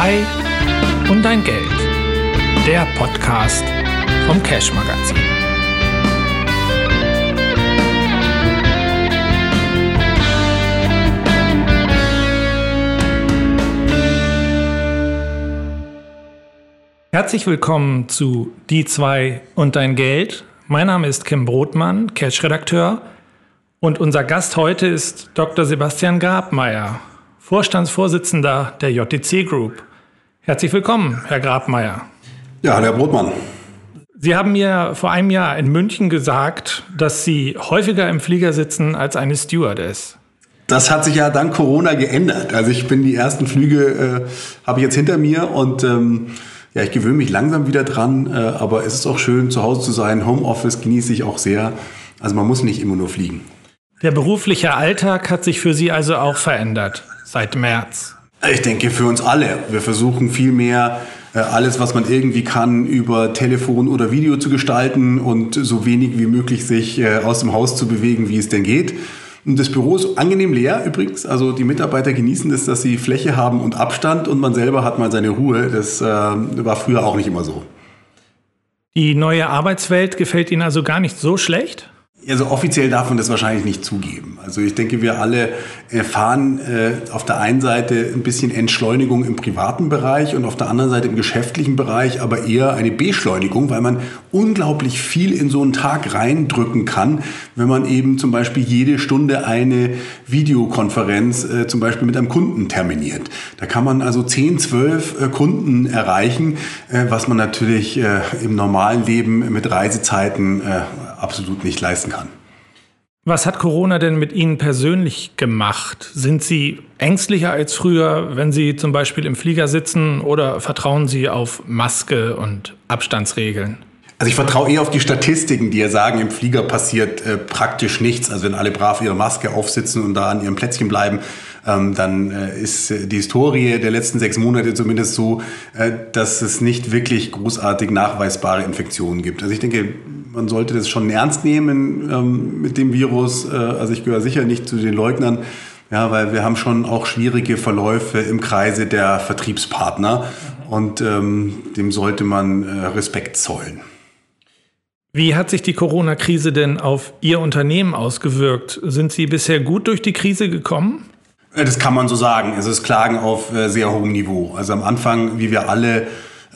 2 und dein Geld. Der Podcast vom Cash Magazin. Herzlich willkommen zu Die 2 und dein Geld. Mein Name ist Kim Brotmann, Cash-Redakteur. Und unser Gast heute ist Dr. Sebastian Grabmeier, Vorstandsvorsitzender der JTC Group. Herzlich willkommen, Herr Grabmeier. Ja, Herr Brotmann. Sie haben mir vor einem Jahr in München gesagt, dass Sie häufiger im Flieger sitzen als eine Stewardess. Das hat sich ja dank Corona geändert. Also ich bin die ersten Flüge äh, habe ich jetzt hinter mir und ähm, ja, ich gewöhne mich langsam wieder dran, äh, aber es ist auch schön, zu Hause zu sein. Homeoffice genieße ich auch sehr. Also man muss nicht immer nur fliegen. Der berufliche Alltag hat sich für Sie also auch verändert seit März. Ich denke für uns alle. Wir versuchen viel mehr äh, alles, was man irgendwie kann, über Telefon oder Video zu gestalten und so wenig wie möglich sich äh, aus dem Haus zu bewegen, wie es denn geht. Und das Büro ist angenehm leer übrigens. Also die Mitarbeiter genießen es, dass sie Fläche haben und Abstand und man selber hat mal seine Ruhe. Das äh, war früher auch nicht immer so. Die neue Arbeitswelt gefällt Ihnen also gar nicht so schlecht? Also offiziell darf man das wahrscheinlich nicht zugeben. Also ich denke, wir alle erfahren äh, auf der einen Seite ein bisschen Entschleunigung im privaten Bereich und auf der anderen Seite im geschäftlichen Bereich, aber eher eine Beschleunigung, weil man unglaublich viel in so einen Tag reindrücken kann, wenn man eben zum Beispiel jede Stunde eine Videokonferenz äh, zum Beispiel mit einem Kunden terminiert. Da kann man also 10, 12 äh, Kunden erreichen, äh, was man natürlich äh, im normalen Leben mit Reisezeiten äh, absolut nicht leisten kann. Was hat Corona denn mit Ihnen persönlich gemacht? Sind Sie ängstlicher als früher, wenn Sie zum Beispiel im Flieger sitzen oder vertrauen Sie auf Maske und Abstandsregeln? Also ich vertraue eher auf die Statistiken, die ja sagen, im Flieger passiert äh, praktisch nichts. Also wenn alle brav ihre Maske aufsitzen und da an ihrem Plätzchen bleiben, ähm, dann äh, ist die Historie der letzten sechs Monate zumindest so, äh, dass es nicht wirklich großartig nachweisbare Infektionen gibt. Also ich denke, man sollte das schon ernst nehmen ähm, mit dem Virus. Äh, also ich gehöre sicher nicht zu den Leugnern. Ja, weil wir haben schon auch schwierige Verläufe im Kreise der Vertriebspartner und ähm, dem sollte man äh, Respekt zollen. Wie hat sich die Corona-Krise denn auf Ihr Unternehmen ausgewirkt? Sind Sie bisher gut durch die Krise gekommen? Äh, das kann man so sagen. Es ist Klagen auf äh, sehr hohem Niveau. Also am Anfang, wie wir alle,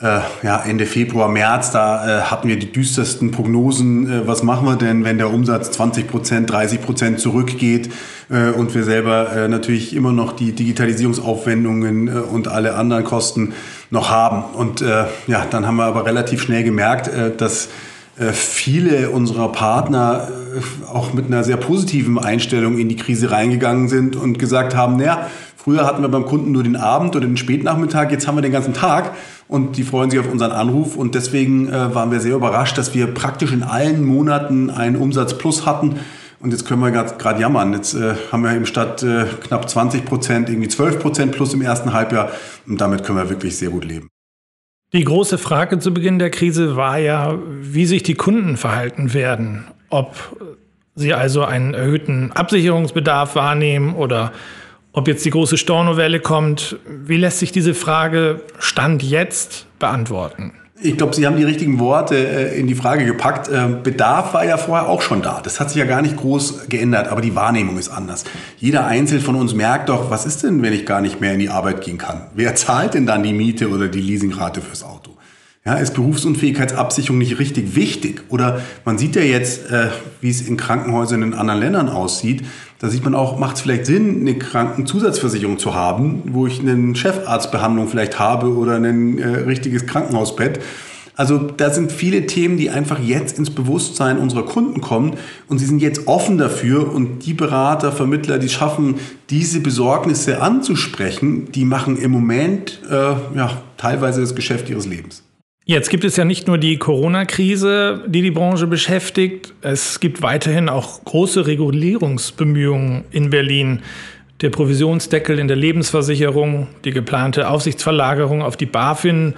äh, ja, Ende Februar, März, da äh, hatten wir die düstersten Prognosen. Äh, was machen wir denn, wenn der Umsatz 20 Prozent, 30 Prozent zurückgeht äh, und wir selber äh, natürlich immer noch die Digitalisierungsaufwendungen äh, und alle anderen Kosten noch haben? Und äh, ja, dann haben wir aber relativ schnell gemerkt, äh, dass viele unserer Partner äh, auch mit einer sehr positiven Einstellung in die Krise reingegangen sind und gesagt haben, naja, früher hatten wir beim Kunden nur den Abend oder den Spätnachmittag, jetzt haben wir den ganzen Tag und die freuen sich auf unseren Anruf und deswegen äh, waren wir sehr überrascht, dass wir praktisch in allen Monaten einen Umsatz plus hatten. Und jetzt können wir gerade jammern. Jetzt äh, haben wir eben statt äh, knapp 20 Prozent irgendwie 12 Prozent plus im ersten Halbjahr. Und damit können wir wirklich sehr gut leben. Die große Frage zu Beginn der Krise war ja, wie sich die Kunden verhalten werden. Ob sie also einen erhöhten Absicherungsbedarf wahrnehmen oder ob jetzt die große Stornowelle kommt. Wie lässt sich diese Frage Stand jetzt beantworten? Ich glaube, Sie haben die richtigen Worte äh, in die Frage gepackt. Äh, Bedarf war ja vorher auch schon da. Das hat sich ja gar nicht groß geändert, aber die Wahrnehmung ist anders. Jeder Einzelne von uns merkt doch, was ist denn, wenn ich gar nicht mehr in die Arbeit gehen kann? Wer zahlt denn dann die Miete oder die Leasingrate fürs Auto? Ja, ist Berufsunfähigkeitsabsicherung nicht richtig wichtig? Oder man sieht ja jetzt, äh, wie es in Krankenhäusern in anderen Ländern aussieht. Da sieht man auch, macht es vielleicht Sinn, eine Krankenzusatzversicherung zu haben, wo ich eine Chefarztbehandlung vielleicht habe oder ein äh, richtiges Krankenhausbett. Also da sind viele Themen, die einfach jetzt ins Bewusstsein unserer Kunden kommen und sie sind jetzt offen dafür und die Berater, Vermittler, die schaffen, diese Besorgnisse anzusprechen, die machen im Moment äh, ja, teilweise das Geschäft ihres Lebens. Jetzt gibt es ja nicht nur die Corona-Krise, die die Branche beschäftigt. Es gibt weiterhin auch große Regulierungsbemühungen in Berlin. Der Provisionsdeckel in der Lebensversicherung, die geplante Aufsichtsverlagerung auf die BaFin.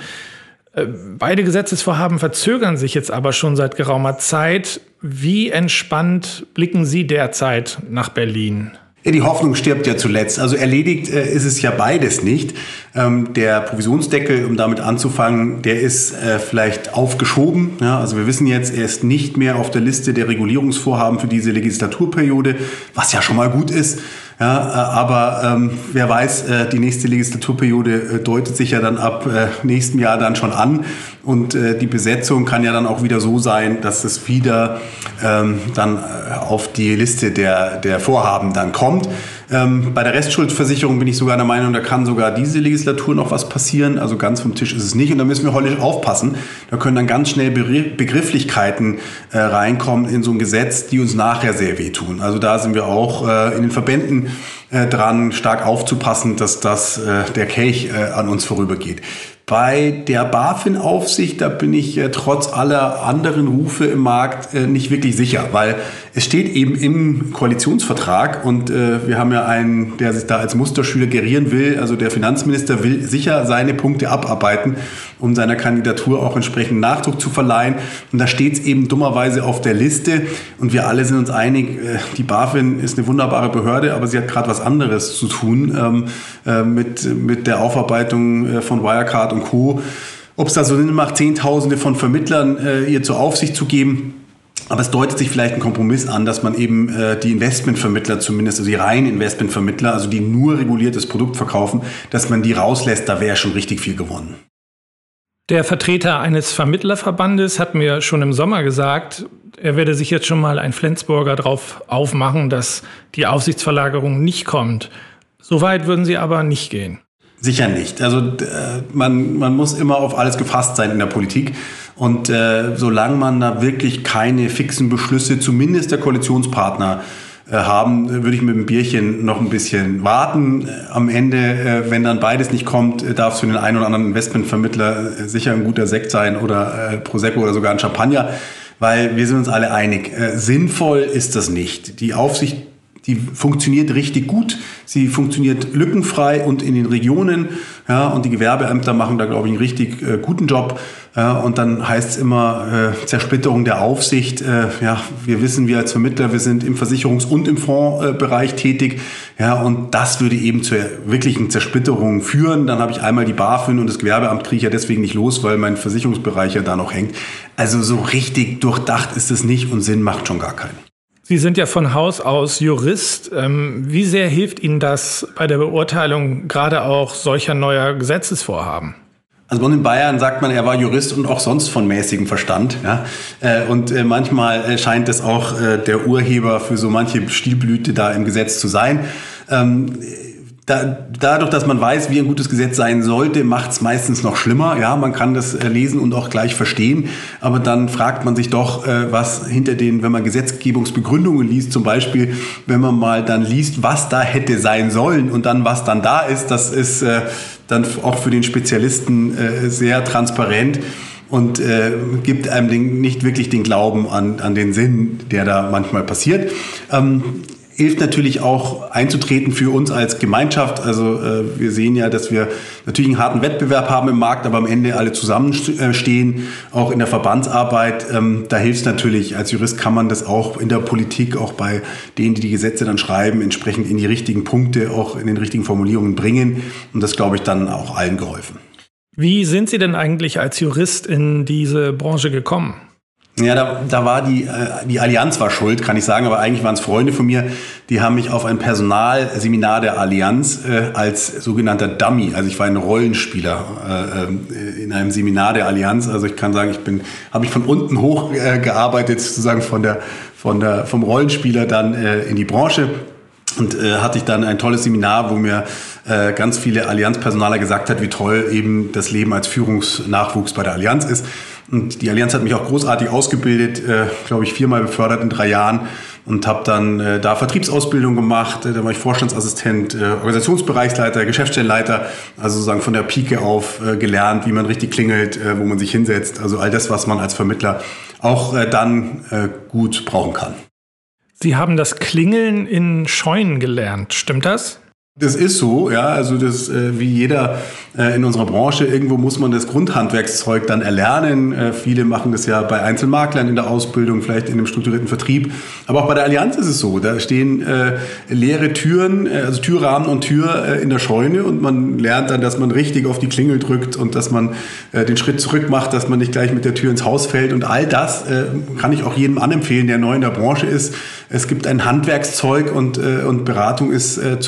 Äh, beide Gesetzesvorhaben verzögern sich jetzt aber schon seit geraumer Zeit. Wie entspannt blicken Sie derzeit nach Berlin? Ja, die Hoffnung stirbt ja zuletzt. Also erledigt äh, ist es ja beides nicht. Ähm, der Provisionsdeckel, um damit anzufangen, der ist äh, vielleicht aufgeschoben. Ja, also wir wissen jetzt, er ist nicht mehr auf der Liste der Regulierungsvorhaben für diese Legislaturperiode, was ja schon mal gut ist. Ja, äh, aber ähm, wer weiß, äh, die nächste Legislaturperiode äh, deutet sich ja dann ab äh, nächstem Jahr dann schon an. Und äh, die Besetzung kann ja dann auch wieder so sein, dass es wieder ähm, dann äh, auf die Liste der, der Vorhaben dann kommt. Ähm, bei der Restschuldversicherung bin ich sogar der Meinung, da kann sogar diese Legislatur noch was passieren. Also ganz vom Tisch ist es nicht. Und da müssen wir heute aufpassen. Da können dann ganz schnell Begrifflichkeiten äh, reinkommen in so ein Gesetz, die uns nachher sehr wehtun. Also da sind wir auch äh, in den Verbänden äh, dran, stark aufzupassen, dass das äh, der Kelch äh, an uns vorübergeht. Bei der BaFin-Aufsicht, da bin ich äh, trotz aller anderen Rufe im Markt äh, nicht wirklich sicher, weil es steht eben im Koalitionsvertrag und äh, wir haben ja einen, der sich da als Musterschüler gerieren will. Also der Finanzminister will sicher seine Punkte abarbeiten, um seiner Kandidatur auch entsprechend Nachdruck zu verleihen. Und da steht es eben dummerweise auf der Liste und wir alle sind uns einig, äh, die BaFin ist eine wunderbare Behörde, aber sie hat gerade was anderes zu tun ähm, äh, mit, mit der Aufarbeitung äh, von Wirecard und Co. Ob es da so Sinn macht, Zehntausende von Vermittlern äh, ihr zur Aufsicht zu geben, aber es deutet sich vielleicht ein Kompromiss an, dass man eben äh, die Investmentvermittler zumindest, also die reinen Investmentvermittler, also die nur reguliertes Produkt verkaufen, dass man die rauslässt, da wäre schon richtig viel gewonnen. Der Vertreter eines Vermittlerverbandes hat mir schon im Sommer gesagt, er werde sich jetzt schon mal ein Flensburger drauf aufmachen, dass die Aufsichtsverlagerung nicht kommt. So weit würden Sie aber nicht gehen. Sicher nicht. Also äh, man, man muss immer auf alles gefasst sein in der Politik. Und äh, solange man da wirklich keine fixen Beschlüsse, zumindest der Koalitionspartner, äh, haben, würde ich mit dem Bierchen noch ein bisschen warten. Am Ende, äh, wenn dann beides nicht kommt, äh, darf es für den einen oder anderen Investmentvermittler sicher ein guter Sekt sein oder Prosecco oder sogar ein Champagner, weil wir sind uns alle einig, sinnvoll ist das nicht. Die Aufsicht die funktioniert richtig gut. Sie funktioniert lückenfrei und in den Regionen. Ja, und die Gewerbeämter machen da, glaube ich, einen richtig äh, guten Job. Ja, und dann heißt es immer äh, Zersplitterung der Aufsicht. Äh, ja, wir wissen, wir als Vermittler, wir sind im Versicherungs- und im Fondsbereich tätig. Ja, und das würde eben zur wirklichen Zersplitterung führen. Dann habe ich einmal die BaFin und das Gewerbeamt kriege ich ja deswegen nicht los, weil mein Versicherungsbereich ja da noch hängt. Also so richtig durchdacht ist es nicht und Sinn macht schon gar keinen. Sie sind ja von Haus aus Jurist. Ähm, wie sehr hilft Ihnen das bei der Beurteilung gerade auch solcher neuer Gesetzesvorhaben? Also bei uns in Bayern sagt man, er war Jurist und auch sonst von mäßigem Verstand. Ja? Äh, und äh, manchmal scheint es auch äh, der Urheber für so manche Stilblüte da im Gesetz zu sein. Ähm, da, dadurch, dass man weiß, wie ein gutes Gesetz sein sollte, macht es meistens noch schlimmer. Ja, man kann das äh, lesen und auch gleich verstehen, aber dann fragt man sich doch, äh, was hinter den, wenn man Gesetzgebungsbegründungen liest, zum Beispiel, wenn man mal dann liest, was da hätte sein sollen und dann was dann da ist, das ist äh, dann auch für den Spezialisten äh, sehr transparent und äh, gibt einem den, nicht wirklich den Glauben an, an den Sinn, der da manchmal passiert. Ähm, hilft natürlich auch einzutreten für uns als Gemeinschaft. Also äh, wir sehen ja, dass wir natürlich einen harten Wettbewerb haben im Markt, aber am Ende alle zusammenstehen, auch in der Verbandsarbeit. Ähm, da hilft es natürlich, als Jurist kann man das auch in der Politik, auch bei denen, die die Gesetze dann schreiben, entsprechend in die richtigen Punkte, auch in den richtigen Formulierungen bringen. Und das, glaube ich, dann auch allen geholfen. Wie sind Sie denn eigentlich als Jurist in diese Branche gekommen? Ja, da, da war die, äh, die Allianz war schuld, kann ich sagen, aber eigentlich waren es Freunde von mir, die haben mich auf ein Personalseminar der Allianz äh, als sogenannter Dummy, also ich war ein Rollenspieler äh, äh, in einem Seminar der Allianz, also ich kann sagen, ich bin, habe ich von unten hoch äh, gearbeitet, sozusagen von der, von der, vom Rollenspieler dann äh, in die Branche. Und äh, hatte ich dann ein tolles Seminar, wo mir äh, ganz viele Allianzpersonaler gesagt hat, wie toll eben das Leben als Führungsnachwuchs bei der Allianz ist. Und die Allianz hat mich auch großartig ausgebildet, äh, glaube ich, viermal befördert in drei Jahren und habe dann äh, da Vertriebsausbildung gemacht. Äh, da war ich Vorstandsassistent, äh, Organisationsbereichsleiter, Geschäftsstellenleiter, also sozusagen von der Pike auf äh, gelernt, wie man richtig klingelt, äh, wo man sich hinsetzt. Also all das, was man als Vermittler auch äh, dann äh, gut brauchen kann. Sie haben das Klingeln in Scheunen gelernt, stimmt das? Das ist so, ja. Also das äh, wie jeder äh, in unserer Branche, irgendwo muss man das Grundhandwerkszeug dann erlernen. Äh, viele machen das ja bei Einzelmaklern in der Ausbildung, vielleicht in einem strukturierten Vertrieb. Aber auch bei der Allianz ist es so. Da stehen äh, leere Türen, äh, also Türrahmen und Tür äh, in der Scheune und man lernt dann, dass man richtig auf die Klingel drückt und dass man den Schritt zurück macht, dass man nicht gleich mit der Tür ins Haus fällt. Und all das kann ich auch jedem anempfehlen, der neu in der Branche ist. Es gibt ein Handwerkszeug und, und Beratung ist äh,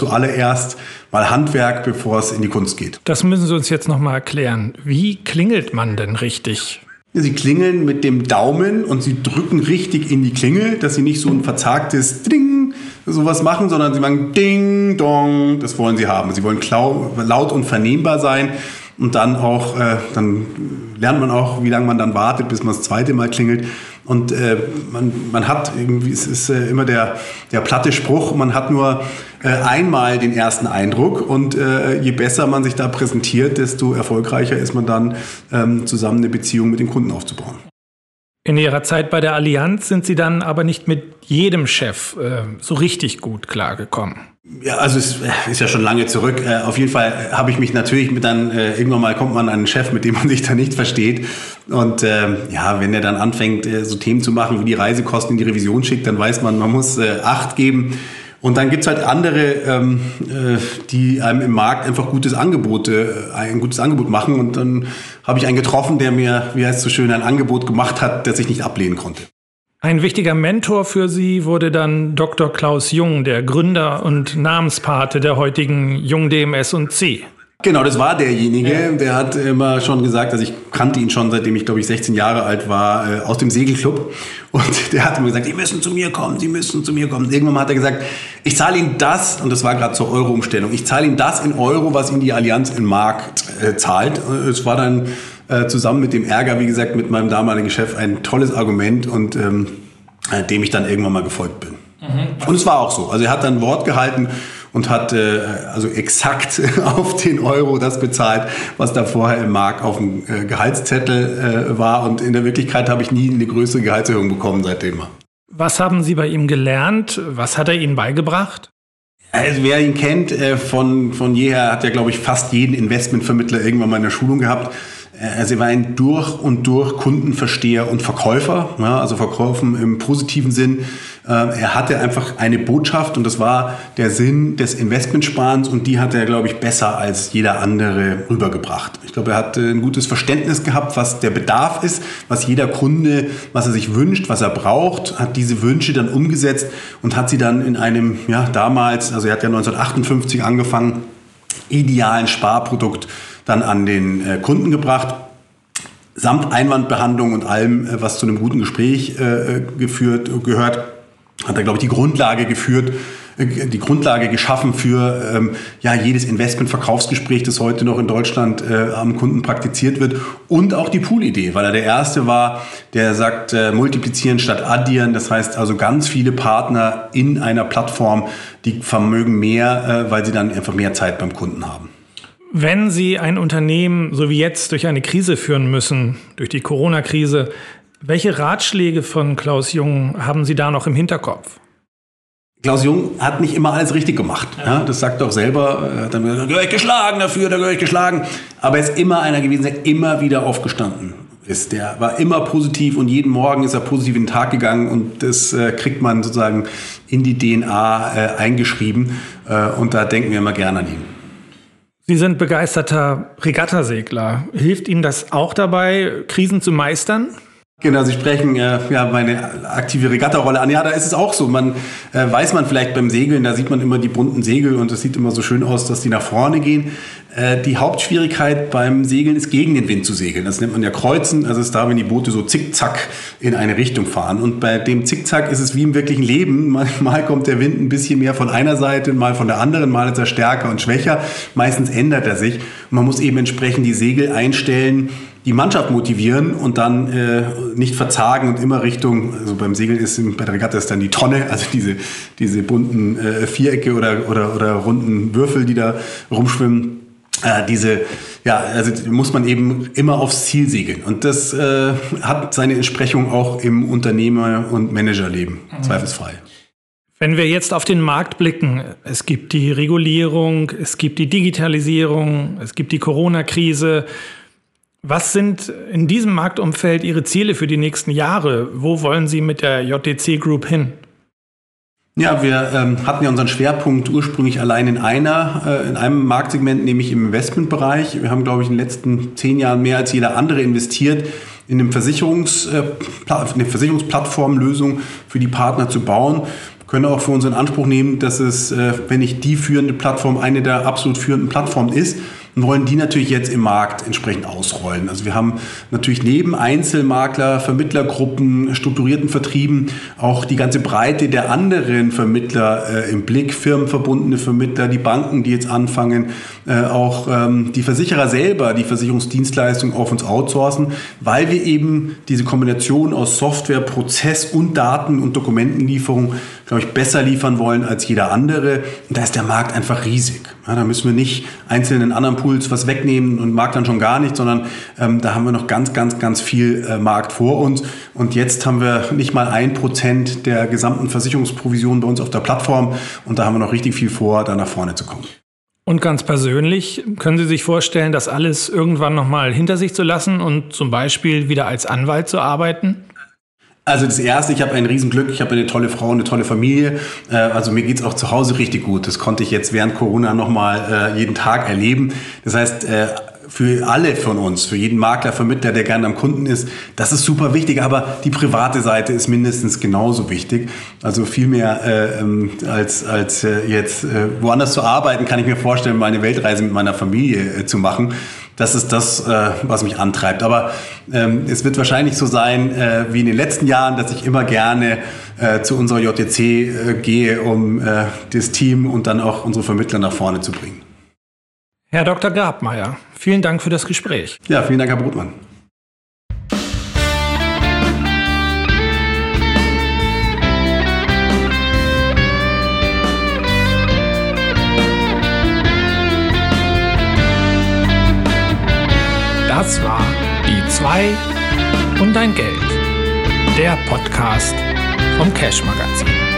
zuallererst mal Handwerk, bevor es in die Kunst geht. Das müssen Sie uns jetzt nochmal erklären. Wie klingelt man denn richtig? Sie klingeln mit dem Daumen und Sie drücken richtig in die Klingel, dass Sie nicht so ein verzagtes Ding sowas machen, sondern Sie machen Ding, Dong, das wollen Sie haben. Sie wollen laut und vernehmbar sein und dann auch, äh, dann lernt man auch, wie lange man dann wartet, bis man das zweite Mal klingelt. Und äh, man, man hat irgendwie, es ist äh, immer der, der platte Spruch, man hat nur äh, einmal den ersten Eindruck und äh, je besser man sich da präsentiert, desto erfolgreicher ist man dann, ähm, zusammen eine Beziehung mit den Kunden aufzubauen. In Ihrer Zeit bei der Allianz sind Sie dann aber nicht mit jedem Chef äh, so richtig gut klargekommen. Ja, also es ist ja schon lange zurück. Äh, auf jeden Fall habe ich mich natürlich mit dann, äh, irgendwann mal kommt man an einen Chef, mit dem man sich dann nicht versteht. Und ähm, ja, wenn er dann anfängt, äh, so Themen zu machen, wie die Reisekosten in die Revision schickt, dann weiß man, man muss Acht geben. Und dann gibt's halt andere, ähm, die einem im Markt einfach gutes Angebot, ein gutes Angebot machen. Und dann habe ich einen getroffen, der mir, wie heißt es so schön, ein Angebot gemacht hat, das ich nicht ablehnen konnte. Ein wichtiger Mentor für Sie wurde dann Dr. Klaus Jung, der Gründer und Namenspate der heutigen Jung DMS und C. Genau, das war derjenige, ja. der hat immer schon gesagt, also ich kannte ihn schon, seitdem ich glaube ich 16 Jahre alt war, äh, aus dem Segelclub. Und der hat immer gesagt, Sie müssen zu mir kommen, Sie müssen zu mir kommen. Irgendwann hat er gesagt, ich zahle Ihnen das, und das war gerade zur Euro-Umstellung, ich zahle Ihnen das in Euro, was Ihnen die Allianz in Mark äh, zahlt. Es war dann äh, zusammen mit dem Ärger, wie gesagt, mit meinem damaligen Chef ein tolles Argument und ähm, äh, dem ich dann irgendwann mal gefolgt bin. Mhm. Und es war auch so. Also er hat dann Wort gehalten und hat äh, also exakt auf den Euro das bezahlt, was da vorher im Markt auf dem äh, Gehaltszettel äh, war. Und in der Wirklichkeit habe ich nie eine größere Gehaltserhöhung bekommen seitdem. Was haben Sie bei ihm gelernt? Was hat er Ihnen beigebracht? Also wer ihn kennt, äh, von, von jeher hat ja, glaube ich, fast jeden Investmentvermittler irgendwann mal in der Schulung gehabt. Also er war ein durch und durch Kundenversteher und Verkäufer, ja, also Verkaufen im positiven Sinn. Ähm, er hatte einfach eine Botschaft und das war der Sinn des Investmentsparens und die hat er, glaube ich, besser als jeder andere rübergebracht. Ich glaube, er hat ein gutes Verständnis gehabt, was der Bedarf ist, was jeder Kunde, was er sich wünscht, was er braucht, hat diese Wünsche dann umgesetzt und hat sie dann in einem, ja, damals, also er hat ja 1958 angefangen, idealen Sparprodukt dann an den äh, Kunden gebracht samt Einwandbehandlung und allem, äh, was zu einem guten Gespräch äh, geführt gehört, hat er, glaube ich, die Grundlage geführt, die Grundlage geschaffen für ähm, ja, jedes Investment-Verkaufsgespräch, das heute noch in Deutschland äh, am Kunden praktiziert wird. Und auch die Pool-Idee, weil er der Erste war, der sagt, äh, multiplizieren statt addieren. Das heißt also ganz viele Partner in einer Plattform, die vermögen mehr, äh, weil sie dann einfach mehr Zeit beim Kunden haben. Wenn Sie ein Unternehmen so wie jetzt durch eine Krise führen müssen, durch die Corona-Krise, welche Ratschläge von Klaus Jung haben Sie da noch im Hinterkopf? Klaus Jung hat nicht immer alles richtig gemacht. Ja, das sagt er auch selber. Er hat dann gesagt, da gehöre ich geschlagen dafür, da gehöre ich geschlagen. Aber er ist immer einer gewesen, der immer wieder aufgestanden ist. Der war immer positiv und jeden Morgen ist er positiv in den Tag gegangen und das äh, kriegt man sozusagen in die DNA äh, eingeschrieben. Äh, und da denken wir immer gerne an ihn. Sie sind begeisterter Regattasegler. Hilft Ihnen das auch dabei, Krisen zu meistern? Genau, Sie sprechen äh, ja meine aktive Regattarolle an. Ja, da ist es auch so. Man äh, weiß man vielleicht beim Segeln, da sieht man immer die bunten Segel und es sieht immer so schön aus, dass die nach vorne gehen. Äh, die Hauptschwierigkeit beim Segeln ist gegen den Wind zu segeln. Das nennt man ja Kreuzen. Also es ist da, wenn die Boote so zickzack in eine Richtung fahren. Und bei dem Zickzack ist es wie im wirklichen Leben. Mal kommt der Wind ein bisschen mehr von einer Seite, mal von der anderen, mal ist er stärker und schwächer. Meistens ändert er sich. Man muss eben entsprechend die Segel einstellen die Mannschaft motivieren und dann äh, nicht verzagen und immer Richtung, also beim Segeln ist bei der Regatta ist dann die Tonne, also diese, diese bunten äh, Vierecke oder, oder, oder runden Würfel, die da rumschwimmen. Äh, diese, ja, also muss man eben immer aufs Ziel segeln. Und das äh, hat seine Entsprechung auch im Unternehmer- und Managerleben, mhm. zweifelsfrei. Wenn wir jetzt auf den Markt blicken, es gibt die Regulierung, es gibt die Digitalisierung, es gibt die Corona-Krise. Was sind in diesem Marktumfeld Ihre Ziele für die nächsten Jahre? Wo wollen Sie mit der JTC Group hin? Ja, wir ähm, hatten ja unseren Schwerpunkt ursprünglich allein in einer, äh, in einem Marktsegment, nämlich im Investmentbereich. Wir haben, glaube ich, in den letzten zehn Jahren mehr als jeder andere investiert in eine, Versicherungs, äh, eine Versicherungsplattformlösung für die Partner zu bauen können auch für uns in Anspruch nehmen, dass es, äh, wenn nicht die führende Plattform, eine der absolut führenden Plattformen ist und wollen die natürlich jetzt im Markt entsprechend ausrollen. Also wir haben natürlich neben Einzelmakler, Vermittlergruppen, strukturierten Vertrieben auch die ganze Breite der anderen Vermittler äh, im Blick, firmenverbundene Vermittler, die Banken, die jetzt anfangen, äh, auch ähm, die Versicherer selber, die Versicherungsdienstleistungen auf uns outsourcen, weil wir eben diese Kombination aus Software, Prozess und Daten- und Dokumentenlieferung, glaube ich, besser liefern wollen als jeder andere. Und da ist der Markt einfach riesig. Ja, da müssen wir nicht einzelnen anderen Pools was wegnehmen und Markt dann schon gar nicht, sondern ähm, da haben wir noch ganz, ganz, ganz viel äh, Markt vor uns. Und jetzt haben wir nicht mal ein Prozent der gesamten Versicherungsprovision bei uns auf der Plattform und da haben wir noch richtig viel vor, da nach vorne zu kommen. Und ganz persönlich, können Sie sich vorstellen, das alles irgendwann nochmal hinter sich zu lassen und zum Beispiel wieder als Anwalt zu arbeiten? Also das Erste, ich habe ein Riesenglück, ich habe eine tolle Frau, eine tolle Familie. Äh, also mir geht's auch zu Hause richtig gut. Das konnte ich jetzt während Corona nochmal äh, jeden Tag erleben. Das heißt, äh, für alle von uns, für jeden Makler, Vermittler, der gerne am Kunden ist, das ist super wichtig, aber die private Seite ist mindestens genauso wichtig. Also viel mehr äh, ähm, als, als jetzt woanders zu arbeiten, kann ich mir vorstellen, meine Weltreise mit meiner Familie zu machen. Das ist das, äh, was mich antreibt. Aber ähm, es wird wahrscheinlich so sein äh, wie in den letzten Jahren, dass ich immer gerne äh, zu unserer JTC äh, gehe, um äh, das Team und dann auch unsere Vermittler nach vorne zu bringen. Herr Dr. Grabmeier, vielen Dank für das Gespräch. Ja, vielen Dank, Herr Brutmann. 2 und dein Geld, der Podcast vom Cash Magazin.